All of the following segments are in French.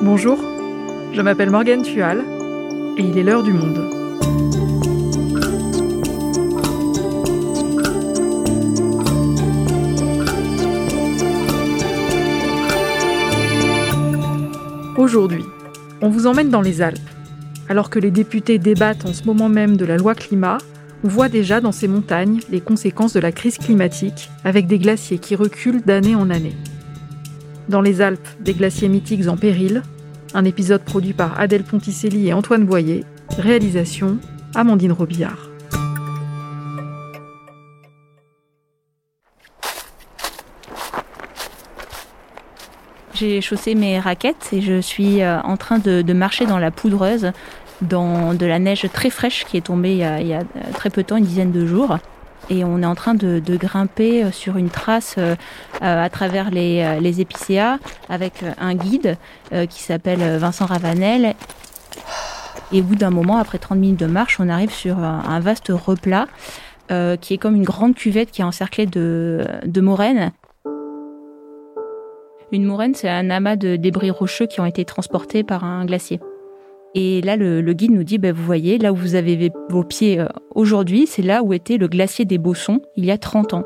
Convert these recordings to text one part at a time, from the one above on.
Bonjour, je m'appelle Morgane Tual et il est l'heure du monde. Aujourd'hui, on vous emmène dans les Alpes. Alors que les députés débattent en ce moment même de la loi climat, on voit déjà dans ces montagnes les conséquences de la crise climatique, avec des glaciers qui reculent d'année en année. Dans les Alpes, des glaciers mythiques en péril, un épisode produit par Adèle Ponticelli et Antoine Boyer, réalisation Amandine Robillard. J'ai chaussé mes raquettes et je suis euh, en train de, marcher dans la poudreuse, dans de la neige très fraîche qui est tombée il y, a, euh, très peu de temps, une dizaine de jours. Et on est en train de, grimper euh, sur une trace à travers les, épicéas avec un guide qui s'appelle Vincent Ravanel. Et au bout d'un moment, après 30 minutes de marche, on arrive sur un, vaste replat qui est comme une grande cuvette qui est encerclée de moraines une moraine, c'est un amas de débris rocheux qui ont été transportés par un glacier. Et là, le, guide nous dit, ben, vous voyez, là où vous avez vos pieds euh, aujourd'hui, c'est là où était le glacier des Bossons il y a 30 ans.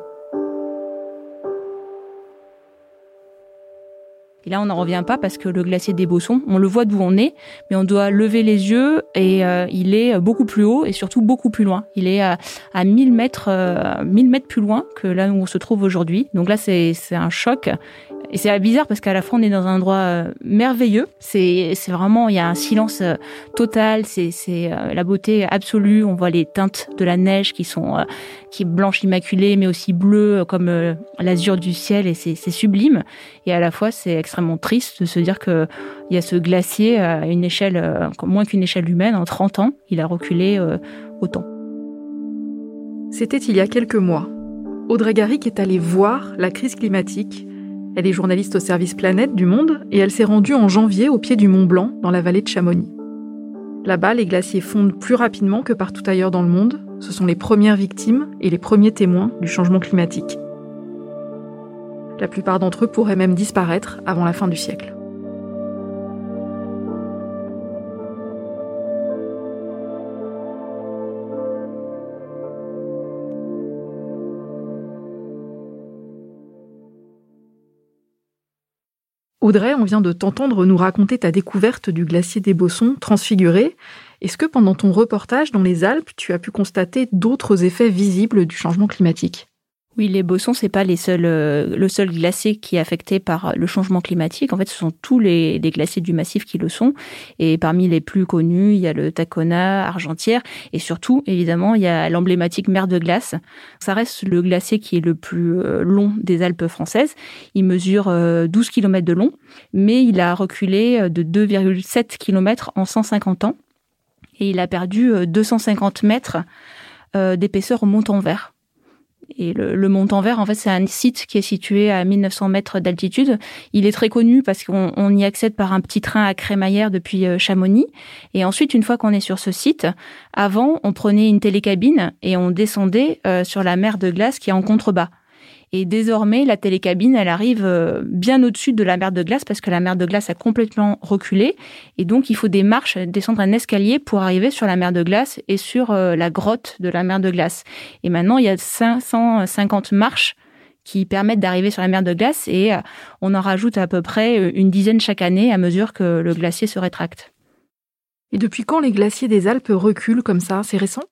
Et là, on n'en revient pas parce que le glacier des Bossons, on le voit d'où on est, mais on doit lever les yeux et euh, il est beaucoup plus haut et surtout beaucoup plus loin. Il est à, 1000 mètres, 1000 euh, mètres plus loin que là où on se trouve aujourd'hui. Donc là, c'est un choc. Et c'est bizarre parce qu'à la fois on est dans un endroit euh, merveilleux. C'est vraiment il y a un silence euh, total. C'est euh, la beauté absolue. On voit les teintes de la neige qui sont qui est blanche immaculée, mais aussi bleue comme l'azur du ciel et c'est c'est sublime. Et à la fois c'est extrêmement triste de se dire que il y a ce glacier à une échelle moins qu'une échelle humaine en 30 ans, il a reculé autant. C'était il y a quelques mois. Audrey Garrick est allée voir la crise climatique elle est journaliste au service Planète du Monde et elle s'est rendue en janvier au pied du Mont Blanc, dans la vallée de Chamonix. Là-bas, les glaciers fondent plus rapidement que partout ailleurs dans le monde. Ce sont les premières victimes et les premiers témoins du changement climatique. La plupart d'entre eux pourraient même disparaître avant la fin du siècle. Audrey, on vient de t'entendre nous raconter ta découverte du glacier des Bossons transfiguré. Est-ce que pendant ton reportage dans les Alpes, tu as pu constater d'autres effets visibles du changement climatique? Oui, les bossons, c'est pas les seuls, euh, le seul glacier qui est affecté par le changement climatique. En fait, ce sont tous les, glaciers du massif qui le sont. Et parmi les plus connus, il y a le Tacona, Argentière, et surtout, évidemment, il y a l'emblématique mer de glace. Ça reste le glacier qui est le plus euh, long des Alpes françaises. Il mesure 12 euh, km de long, mais il a reculé de 2,7 km en 150 ans. Et il a perdu 250 mètres d'épaisseur au montant vert. Et le, le Mont-en-Vert, en fait, c'est un site qui est situé à 1900 mètres d'altitude. Il est très connu parce qu'on y accède par un petit train à crémaillère depuis euh, Chamonix. Et ensuite, une fois qu'on est sur ce site, avant, on prenait une télécabine et on descendait euh, sur la mer de glace qui est en contrebas. Et désormais, la télécabine, elle arrive euh, bien au-dessus de la mer de glace parce que la mer de glace a complètement reculé. Et donc, il faut des marches, descendre un escalier pour arriver sur la mer de glace et sur euh, la grotte de la mer de glace. Et maintenant, il y a 550 marches qui permettent d'arriver sur la mer de glace et euh, on en rajoute à peu près une dizaine chaque année à mesure que le glacier se rétracte. Et depuis quand les glaciers des Alpes reculent comme ça? C'est récent?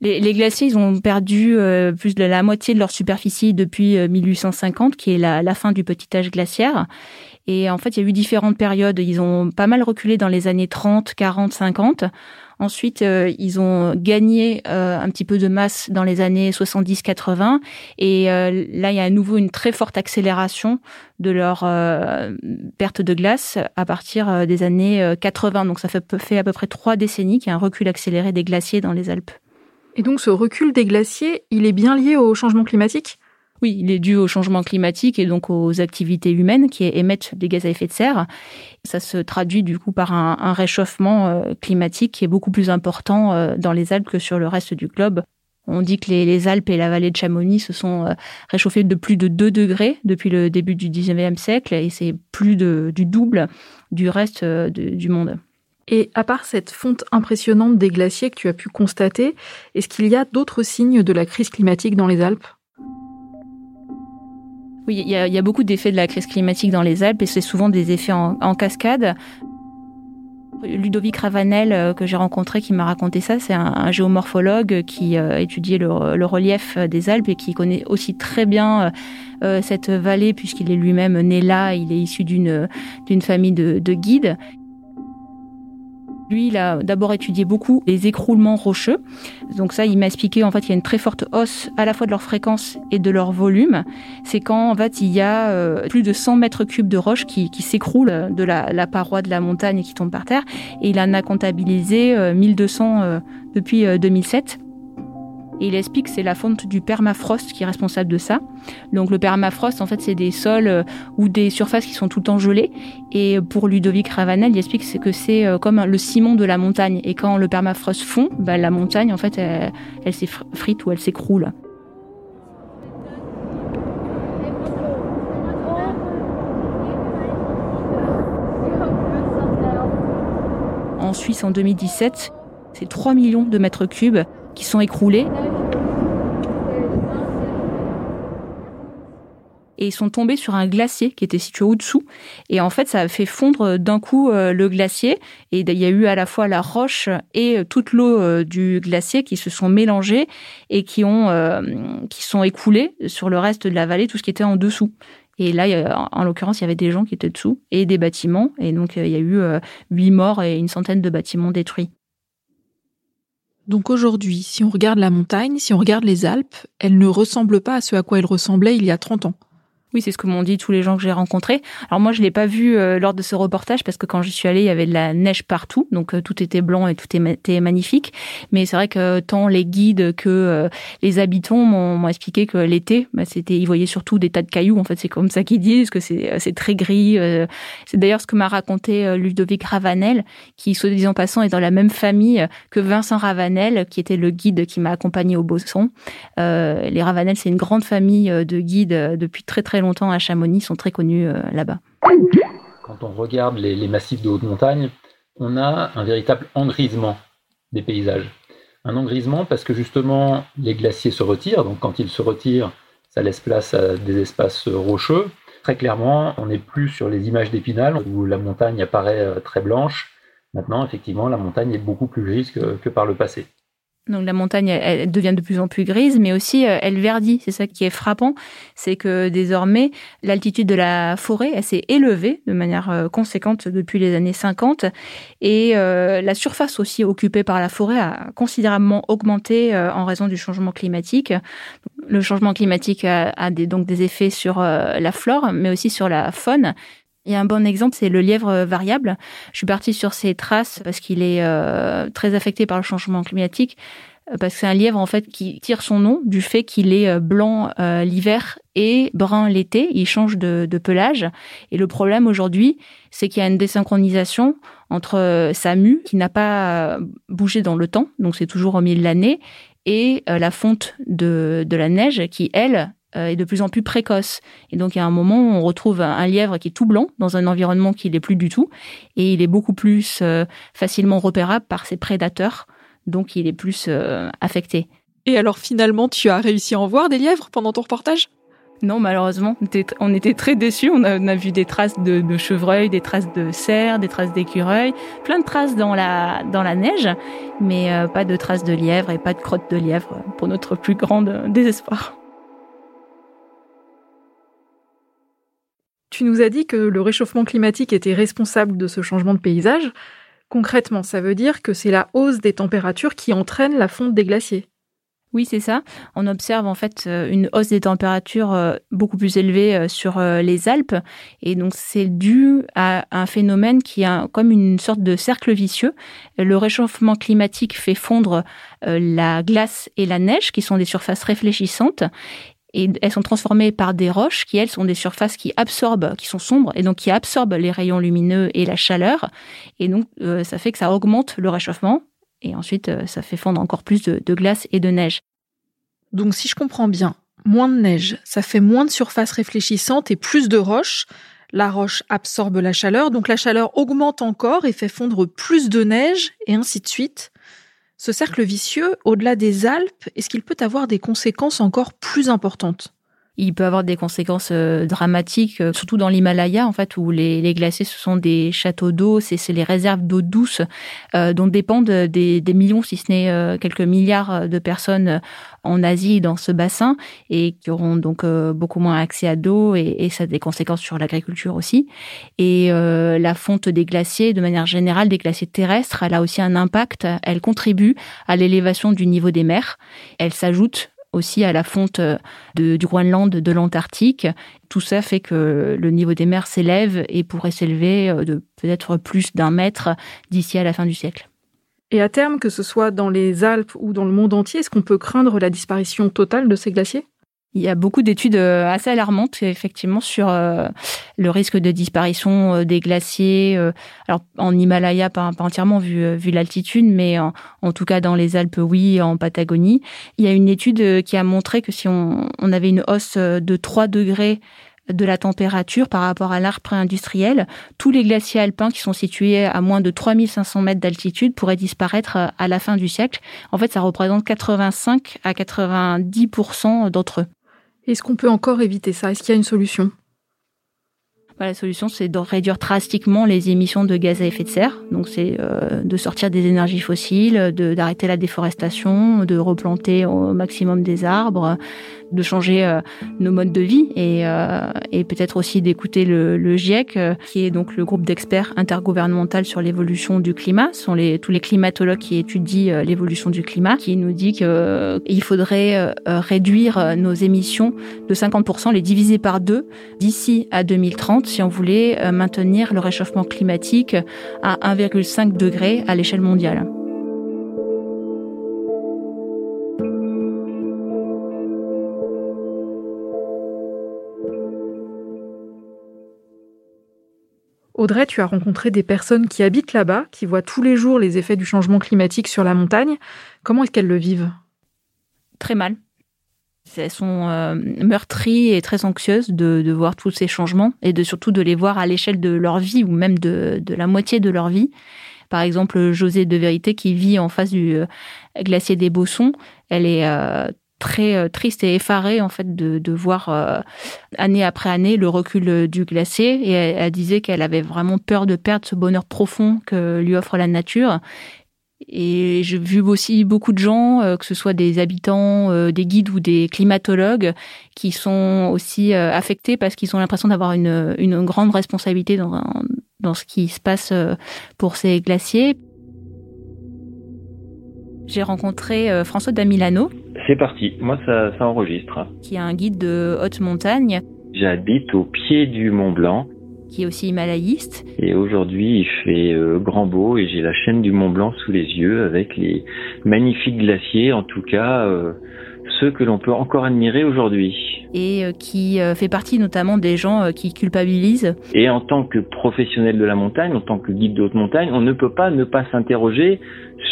Les, glaciers, ils ont perdu euh, plus de la moitié de leur superficie depuis 1850, euh, qui est la, fin du petit âge glaciaire. Et en fait, il y a eu différentes périodes. Ils ont pas mal reculé dans les années 30, 40, 50. Ensuite, euh, ils ont gagné un petit peu de masse dans les années 70-80. Et là, il y a à nouveau une très forte accélération de leur perte de glace à partir des années 80. Donc, ça fait, fait à peu près trois décennies qu'il y a un recul accéléré des glaciers dans les Alpes. Et donc ce recul des glaciers, il est bien lié au changement climatique? Oui, il est dû au changement climatique et donc aux activités humaines qui émettent des gaz à effet de serre. Ça se traduit du coup par un, réchauffement euh, climatique qui est beaucoup plus important euh, dans les Alpes que sur le reste du globe. On dit que les, Alpes et la vallée de Chamonix se sont euh, réchauffées de plus de 2 degrés depuis le début du 19e siècle et c'est plus du double du reste du monde. Et à part cette fonte impressionnante des glaciers que tu as pu constater, est-ce qu'il y a d'autres signes de la crise climatique dans les Alpes? Oui, il y, a, beaucoup d'effets de la crise climatique dans les Alpes et c'est souvent des effets en cascade. Ludovic Ravanel, euh, que j'ai rencontré, qui m'a raconté ça, c'est un, géomorphologue qui euh, étudie le, relief des Alpes et qui connaît aussi très bien euh, cette vallée puisqu'il est lui-même né là. Il est issu d'une famille de guides. Lui, il a d'abord étudié beaucoup les écroulements rocheux. Donc ça, il m'a expliqué en fait il y a une très forte hausse à la fois de leur fréquence et de leur volume. C'est quand en fait il y a euh, plus de 100 mètres cubes de roches qui, s'écroulent de la, paroi de la montagne et qui tombent par terre. Et il en a comptabilisé 1200 euh, depuis 2007. Et il explique que c'est la fonte du permafrost qui est responsable de ça. Donc le permafrost, en fait, c'est des sols euh, ou des surfaces qui sont tout le temps gelées. Et pour Ludovic Ravanel, il explique que c'est euh, comme le ciment de la montagne. Et quand le permafrost fond, bah, la montagne, en fait, elle, elle s'effrite ou elle s'écroule. En Suisse, en 2017, c'est 3 millions de mètres cubes qui sont écroulés. et ils sont tombés sur un glacier qui était situé au-dessous. Et en fait, ça a fait fondre d'un coup euh, le glacier. Et il y a eu à la fois la roche et euh, toute l'eau euh, du glacier qui se sont mélangées et qui ont qui sont écoulés sur le reste de la vallée, tout ce qui était en dessous. Et là, en l'occurrence, il y avait des gens qui étaient dessous et des bâtiments. Et donc, il y a eu huit morts et une centaine de bâtiments détruits. Donc aujourd'hui, si on regarde la montagne, si on regarde les Alpes, elles ne ressemblent pas à ce à quoi elles ressemblaient il y a 30 ans. Oui, c'est ce que m'ont dit tous les gens que j'ai rencontrés. Alors moi, je l'ai pas vu euh, lors de ce reportage parce que quand j'y suis allée, il y avait de la neige partout, donc euh, tout était blanc et tout était magnifique. Mais c'est vrai que tant les guides que euh, les habitants m'ont expliqué que l'été, bah, c'était, ils voyaient surtout des tas de cailloux. En fait, c'est comme ça qu'ils disent que c'est c'est très gris. c'est d'ailleurs ce que m'a raconté Ludovic Ravanel, qui, soit disant passant, est dans la même famille que Vincent Ravanel, qui était le guide qui m'a accompagné au Bosson. les Ravanel, c'est une grande famille de guides depuis très très longtemps à Chamonix, sont très connus euh, là-bas. Quand on regarde les, massifs de haute montagne, on a un véritable engrisement des paysages. Un engrisement parce que justement les glaciers se retirent, donc quand ils se retirent, ça laisse place à des espaces rocheux. Très clairement, on n'est plus sur les images d'Épinal où la montagne apparaît euh, très blanche. Maintenant, effectivement, la montagne est beaucoup plus grise que par le passé. Donc la montagne, elle, devient de plus en plus grise, mais aussi euh, elle verdit. C'est ça qui est frappant, c'est que désormais l'altitude de la forêt, elle s'est élevée de manière euh, conséquente depuis les années 50, et euh, la surface aussi occupée par la forêt a considérablement augmenté en raison du changement climatique. Le changement climatique a, donc des effets sur la flore, mais aussi sur la faune. Il y a un bon exemple, c'est le lièvre variable. Je suis partie sur ses traces parce qu'il est euh, très affecté par le changement climatique, euh, parce que c'est un lièvre en fait qui tire son nom du fait qu'il est euh, blanc l'hiver et brun l'été. Il change de, pelage. Et le problème aujourd'hui, c'est qu'il y a une désynchronisation entre sa mue qui n'a pas bougé dans le temps, donc c'est toujours au milieu de l'année, et la fonte de, de la neige qui, elle, euh, est de plus en plus précoce. Et donc, il y a un moment où on retrouve un lièvre qui est tout blanc dans un environnement qui n'est plus du tout, et il est beaucoup plus euh, facilement repérable par ses prédateurs, donc il est plus euh, affecté. Et alors, finalement, tu as réussi à en voir des lièvres pendant ton reportage? Non, malheureusement, on était très déçus. On a, vu des traces de, de chevreuil, des traces de cerfs, des traces d'écureuil, plein de traces dans la, dans la neige, mais pas de traces de lièvre et pas de crottes de lièvre pour notre plus grand désespoir. Tu nous as dit que le réchauffement climatique était responsable de ce changement de paysage. Concrètement, ça veut dire que c'est la hausse des températures qui entraîne la fonte des glaciers. Oui, c'est ça. On observe en fait euh, une hausse des températures euh, beaucoup plus élevée euh, sur les Alpes. Et donc, c'est dû à un phénomène qui est comme une sorte de cercle vicieux. Le réchauffement climatique fait fondre la glace et la neige, qui sont des surfaces réfléchissantes et elles sont transformées par des roches qui, elles, sont des surfaces qui absorbent, qui sont sombres, et donc qui absorbent les rayons lumineux et la chaleur. Et donc, euh, ça fait que ça augmente le réchauffement, et ensuite, euh, ça fait fondre encore plus de, glace et de neige. Donc si je comprends bien, moins de neige, ça fait moins de surface réfléchissante et plus de roches. La roche absorbe la chaleur, donc la chaleur augmente encore et fait fondre plus de neige, et ainsi de suite. Ce cercle vicieux, au-delà des Alpes, est-ce qu'il peut avoir des conséquences encore plus importantes? Il peut avoir des conséquences euh, dramatiques, euh, surtout dans l'Himalaya, en fait, où les, glaciers, ce sont des châteaux d'eau, c'est les réserves d'eau douce euh, dont dépendent des, millions, si ce n'est quelques milliards de personnes en Asie dans ce bassin et qui auront donc beaucoup moins accès à d'eau et, ça a des conséquences sur l'agriculture aussi. Et la fonte des glaciers, de manière générale, des glaciers terrestres, elle a aussi un impact. Elle contribue à l'élévation du niveau des mers. Elle s'ajoute aussi à la fonte euh, du Groenland, de l'Antarctique. Tout ça fait que le niveau des mers s'élève et pourrait s'élever euh, de peut-être plus d'un mètre d'ici à la fin du siècle. Et à terme, que ce soit dans les Alpes ou dans le monde entier, est-ce qu'on peut craindre la disparition totale de ces glaciers? Il y a beaucoup d'études euh, assez alarmantes, effectivement, sur euh, le risque de disparition euh, des glaciers. Alors, en Himalaya, pas, entièrement vu, l'altitude, mais en, tout cas dans les Alpes, oui, en Patagonie. Il y a une étude qui a montré que si on, on avait une hausse de 3 degrés de la température par rapport à l'art pré-industriel, tous les glaciers alpins qui sont situés à moins de 3500 mètres d'altitude pourraient disparaître à la fin du siècle. En fait, ça représente 85 à 90% d'entre eux. Est-ce qu'on peut encore éviter ça? Est-ce qu'il y a une solution? Bah, la solution, c'est de réduire drastiquement les émissions de gaz à effet de serre. Donc, c'est euh, de sortir des énergies fossiles, d'arrêter la déforestation, de replanter au maximum des arbres, de changer euh, nos modes de vie et, euh, et peut-être aussi d'écouter le, le, GIEC, euh, qui est donc le groupe d'experts intergouvernemental sur l'évolution du climat. Ce sont les, tous les climatologues qui étudient l'évolution du climat, qui nous dit qu'il faudrait réduire nos émissions de 50%, les diviser par deux d'ici à 2030 si on voulait maintenir le réchauffement climatique à 1,5 degré à l'échelle mondiale. Audrey, tu as rencontré des personnes qui habitent là-bas, qui voient tous les jours les effets du changement climatique sur la montagne. Comment est-ce qu'elles le vivent? Très mal. Elles sont euh, meurtries et très anxieuses de, voir tous ces changements et de surtout de les voir à l'échelle de leur vie ou même de, la moitié de leur vie. Par exemple, José de Vérité qui vit en face du euh, glacier des Bossons, elle est euh, très euh, triste et effarée en fait de, de voir euh, année après année le recul euh, du glacier et elle, disait qu'elle avait vraiment peur de perdre ce bonheur profond que lui offre la nature et j'ai vu aussi beaucoup de gens, que ce soit des habitants, des guides ou des climatologues, qui sont aussi affectés parce qu'ils ont l'impression d'avoir une, une grande responsabilité dans, dans ce qui se passe pour ces glaciers. J'ai rencontré François Damilano, c'est parti, moi ça, enregistre. Qui est un guide de haute montagne. J'habite au pied du Mont Blanc. Qui est aussi himalayiste. Et aujourd'hui il fait euh, grand beau et j'ai la chaîne du Mont Blanc sous les yeux avec les magnifiques glaciers, en tout cas euh, ceux que l'on peut encore admirer aujourd'hui. Et euh, qui fait partie notamment des gens qui culpabilisent. Et en tant que professionnel de la montagne, en tant que guide de haute montagne, on ne peut pas ne pas s'interroger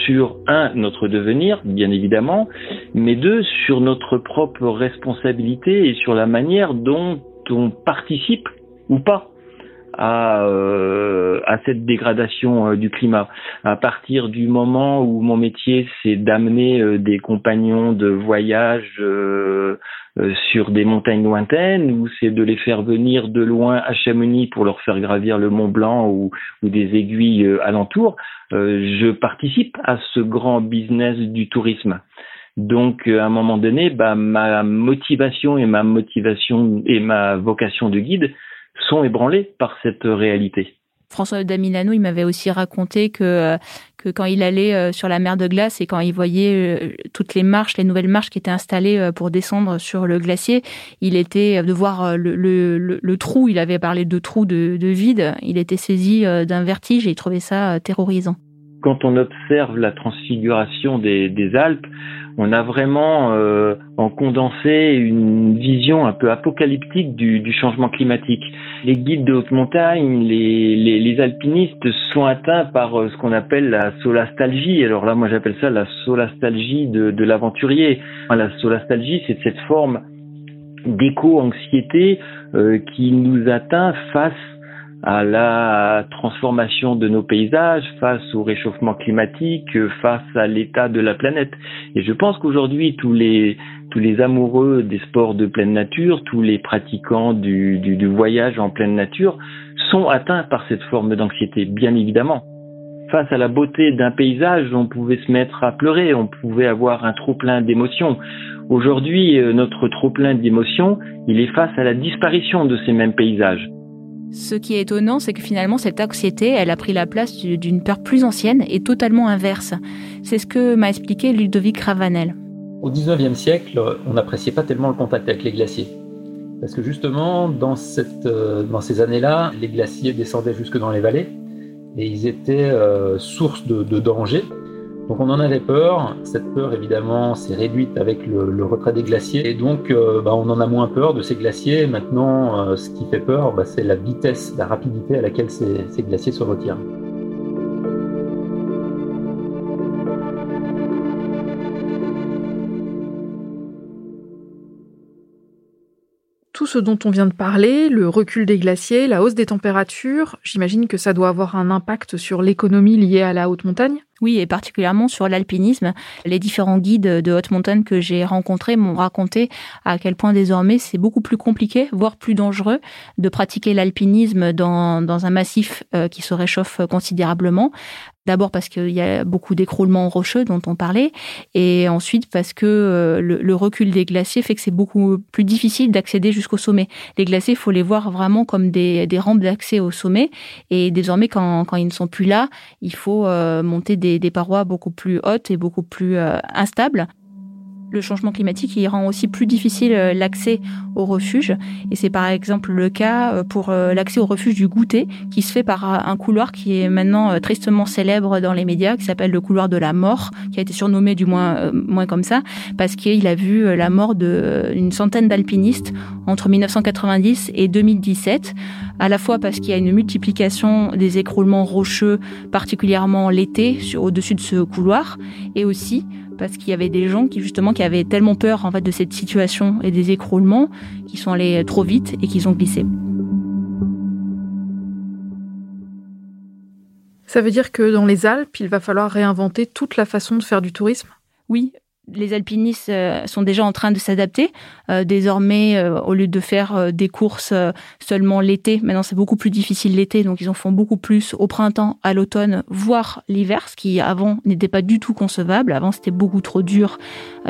sur un notre devenir, bien évidemment, mais deux sur notre propre responsabilité et sur la manière dont on participe ou pas à, euh, à cette dégradation euh, du climat. À partir du moment où mon métier c'est d'amener euh, des compagnons de voyage sur des montagnes lointaines, ou c'est de les faire venir de loin à Chamonix pour leur faire gravir le Mont Blanc ou, ou des aiguilles alentours, je participe à ce grand business du tourisme. Donc, à un moment donné, bah, ma motivation et ma motivation et ma vocation de guide, sont ébranlés par cette réalité. François Damilano, il m'avait aussi raconté que, euh, que quand il allait euh, sur la mer de glace et quand il voyait euh, toutes les marches, les nouvelles marches qui étaient installées pour descendre sur le glacier, il était de voir le, le, le, trou, il avait parlé de trou de, de vide, il était saisi d'un vertige et il trouvait ça terrorisant quand on observe la transfiguration des, Alpes, on a vraiment euh, en condensé une vision un peu apocalyptique du, du changement climatique. Les guides de haute montagne, les, les, les alpinistes sont atteints par euh, ce qu'on appelle la solastalgie. Alors là, moi j'appelle ça la solastalgie de, de l'aventurier. La solastalgie, c'est cette forme d'éco-anxiété euh, qui nous atteint face à la transformation de nos paysages, face au réchauffement climatique, face à l'état de la planète. Et je pense qu'aujourd'hui, tous les, tous les amoureux des sports de pleine nature, tous les pratiquants du, du, du voyage en pleine nature sont atteints par cette forme d'anxiété, bien évidemment. Face à la beauté d'un paysage, on pouvait se mettre à pleurer, on pouvait avoir un trop plein d'émotions. Aujourd'hui, euh, notre trop plein d'émotions, il est face à la disparition de ces mêmes paysages. Ce qui est étonnant, c'est que finalement, cette anxiété, elle a pris la place d'une peur plus ancienne et totalement inverse. C'est ce que m'a expliqué Ludovic Ravanel. Au 19e siècle, on n'appréciait pas tellement le contact avec les glaciers. Parce que justement, dans, euh, ces années-là, les glaciers descendaient jusque dans les vallées et ils étaient euh, source de, de danger. Donc on en avait peur. Cette peur, évidemment, s'est réduite avec le, retrait des glaciers. Et donc euh, bah, on en a moins peur de ces glaciers. Maintenant, euh, ce qui fait peur, bah, c'est la vitesse, la rapidité à laquelle ces, ces glaciers se retirent. Tout ce dont on vient de parler, le recul des glaciers, la hausse des températures, j'imagine que ça doit avoir un impact sur l'économie liée à la haute montagne? Oui, et particulièrement sur l'alpinisme. Les différents guides de haute montagne que j'ai rencontrés m'ont raconté à quel point désormais c'est beaucoup plus compliqué, voire plus dangereux, de pratiquer l'alpinisme dans, dans un massif euh, qui se réchauffe considérablement. D'abord parce qu'il y a beaucoup d'écroulements rocheux dont on parlait, et ensuite parce que euh, le, recul des glaciers fait que c'est beaucoup plus difficile d'accéder jusqu'au sommet. Les glaciers, faut les voir vraiment comme des, des rampes d'accès au sommet, et désormais quand, quand ils ne sont plus là, il faut euh, monter des, des, parois beaucoup plus hautes et beaucoup plus euh, instables. Le changement climatique il rend aussi plus difficile euh, l'accès au refuge. Et c'est par exemple le cas euh, pour euh, l'accès au refuge du goûter, qui se fait par un couloir qui est maintenant tristement célèbre dans les médias, qui s'appelle le couloir de la mort, qui a été surnommé du moins, moins comme ça, parce qu'il a vu la mort d'une centaine d'alpinistes entre 1990 et 2017, à la fois parce qu'il y a une multiplication des écroulements rocheux, particulièrement l'été, au-dessus de ce couloir, et aussi parce qu'il y avait des gens qui justement qui avaient tellement peur en fait de cette situation et des écroulements qui sont allés trop vite et qu'ils ont glissé. Ça veut dire que dans les Alpes, il va falloir réinventer toute la façon de faire du tourisme? Oui, les alpinistes euh, sont déjà en train de s'adapter. Euh, désormais, euh, au lieu de faire des courses seulement l'été, maintenant c'est beaucoup plus difficile l'été, donc ils en font beaucoup plus au printemps, à l'automne, voire l'hiver, ce qui avant n'était pas du tout concevable. Avant c'était beaucoup trop dur,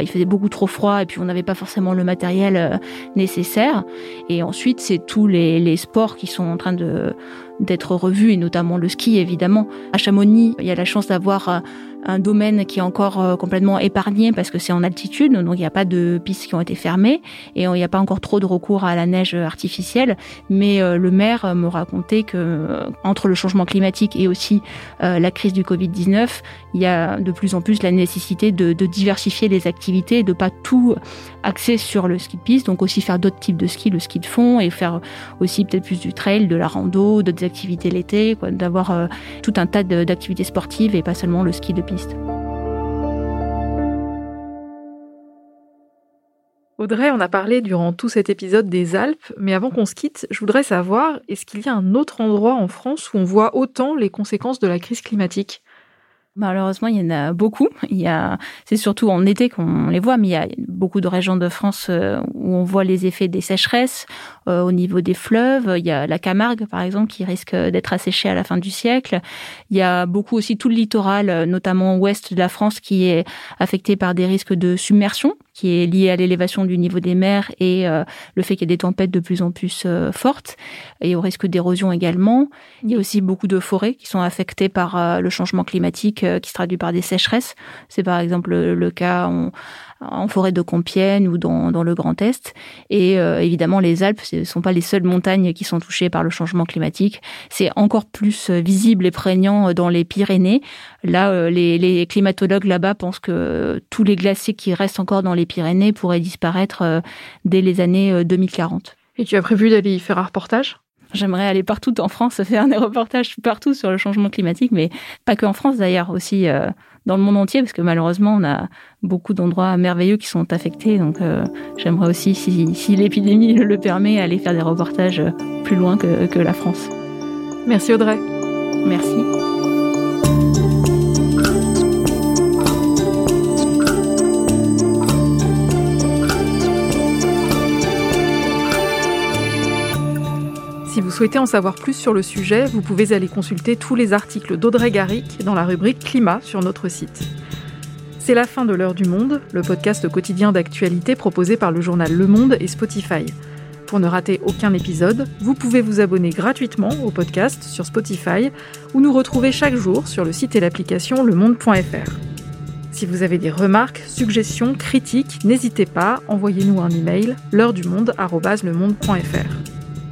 il faisait beaucoup trop froid et puis on n'avait pas forcément le matériel nécessaire. Et ensuite c'est tous les, les sports qui sont en train de d'être revus et notamment le ski évidemment. À Chamonix, il y a la chance d'avoir un domaine qui est encore euh, complètement épargné parce que c'est en altitude, donc il n'y a pas de pistes qui ont été fermées et il n'y a pas encore trop de recours à la neige artificielle. Mais euh, le maire me racontait que euh, entre le changement climatique et aussi la crise du Covid-19, il y a de plus en plus la nécessité de, diversifier les activités, de pas tout axer sur le ski de piste, donc aussi faire d'autres types de ski, le ski de fond et faire aussi peut-être plus du trail, de la rando, d'autres activités l'été, d'avoir tout un tas d'activités sportives et pas seulement le ski de piste. Audrey, on a parlé durant tout cet épisode des Alpes, mais avant qu'on se quitte, je voudrais savoir, est-ce qu'il y a un autre endroit en France où on voit autant les conséquences de la crise climatique? Malheureusement, il y en a beaucoup. Il y a, c'est surtout en été qu'on les voit, mais il y a beaucoup de régions de France euh, où on voit les effets des sécheresses euh, au niveau des fleuves. Il y a la Camargue, par exemple, qui risque d'être asséchée à la fin du siècle. Il y a beaucoup aussi tout le littoral, notamment ouest de la France, qui est affecté par des risques de submersion qui est lié à l'élévation du niveau des mers et euh, le fait qu'il y ait des tempêtes de plus en plus euh, fortes et au risque d'érosion également. Il y a aussi beaucoup de forêts qui sont affectées par euh, le changement climatique qui se traduit par des sécheresses. C'est par exemple le, cas en forêt de Compiègne ou dans, dans le Grand Est. Et évidemment, les Alpes ne sont pas les seules montagnes qui sont touchées par le changement climatique. C'est encore plus visible et prégnant dans les Pyrénées. Là, les, les climatologues là-bas pensent que tous les glaciers qui restent encore dans les Pyrénées pourraient disparaître dès les années 2040. Et tu as prévu d'aller y faire un reportage? J'aimerais aller partout en France, faire des reportages partout sur le changement climatique, mais pas que en France d'ailleurs, aussi euh, dans le monde entier, parce que malheureusement, on a beaucoup d'endroits merveilleux qui sont affectés. Donc euh, j'aimerais aussi, si, si l'épidémie le permet, aller faire des reportages plus loin que, que la France. Merci Audrey. Merci. Si vous souhaitez en savoir plus sur le sujet, vous pouvez aller consulter tous les articles d'Audrey Garrick dans la rubrique Climat sur notre site. C'est la fin de l'heure du monde, le podcast quotidien d'actualité proposé par le journal Le Monde et Spotify. Pour ne rater aucun épisode, vous pouvez vous abonner gratuitement au podcast sur Spotify ou nous retrouver chaque jour sur le site et l'application lemonde.fr. Si vous avez des remarques, suggestions, critiques, n'hésitez pas, envoyez-nous un email l'heure du monde@lemonde.fr.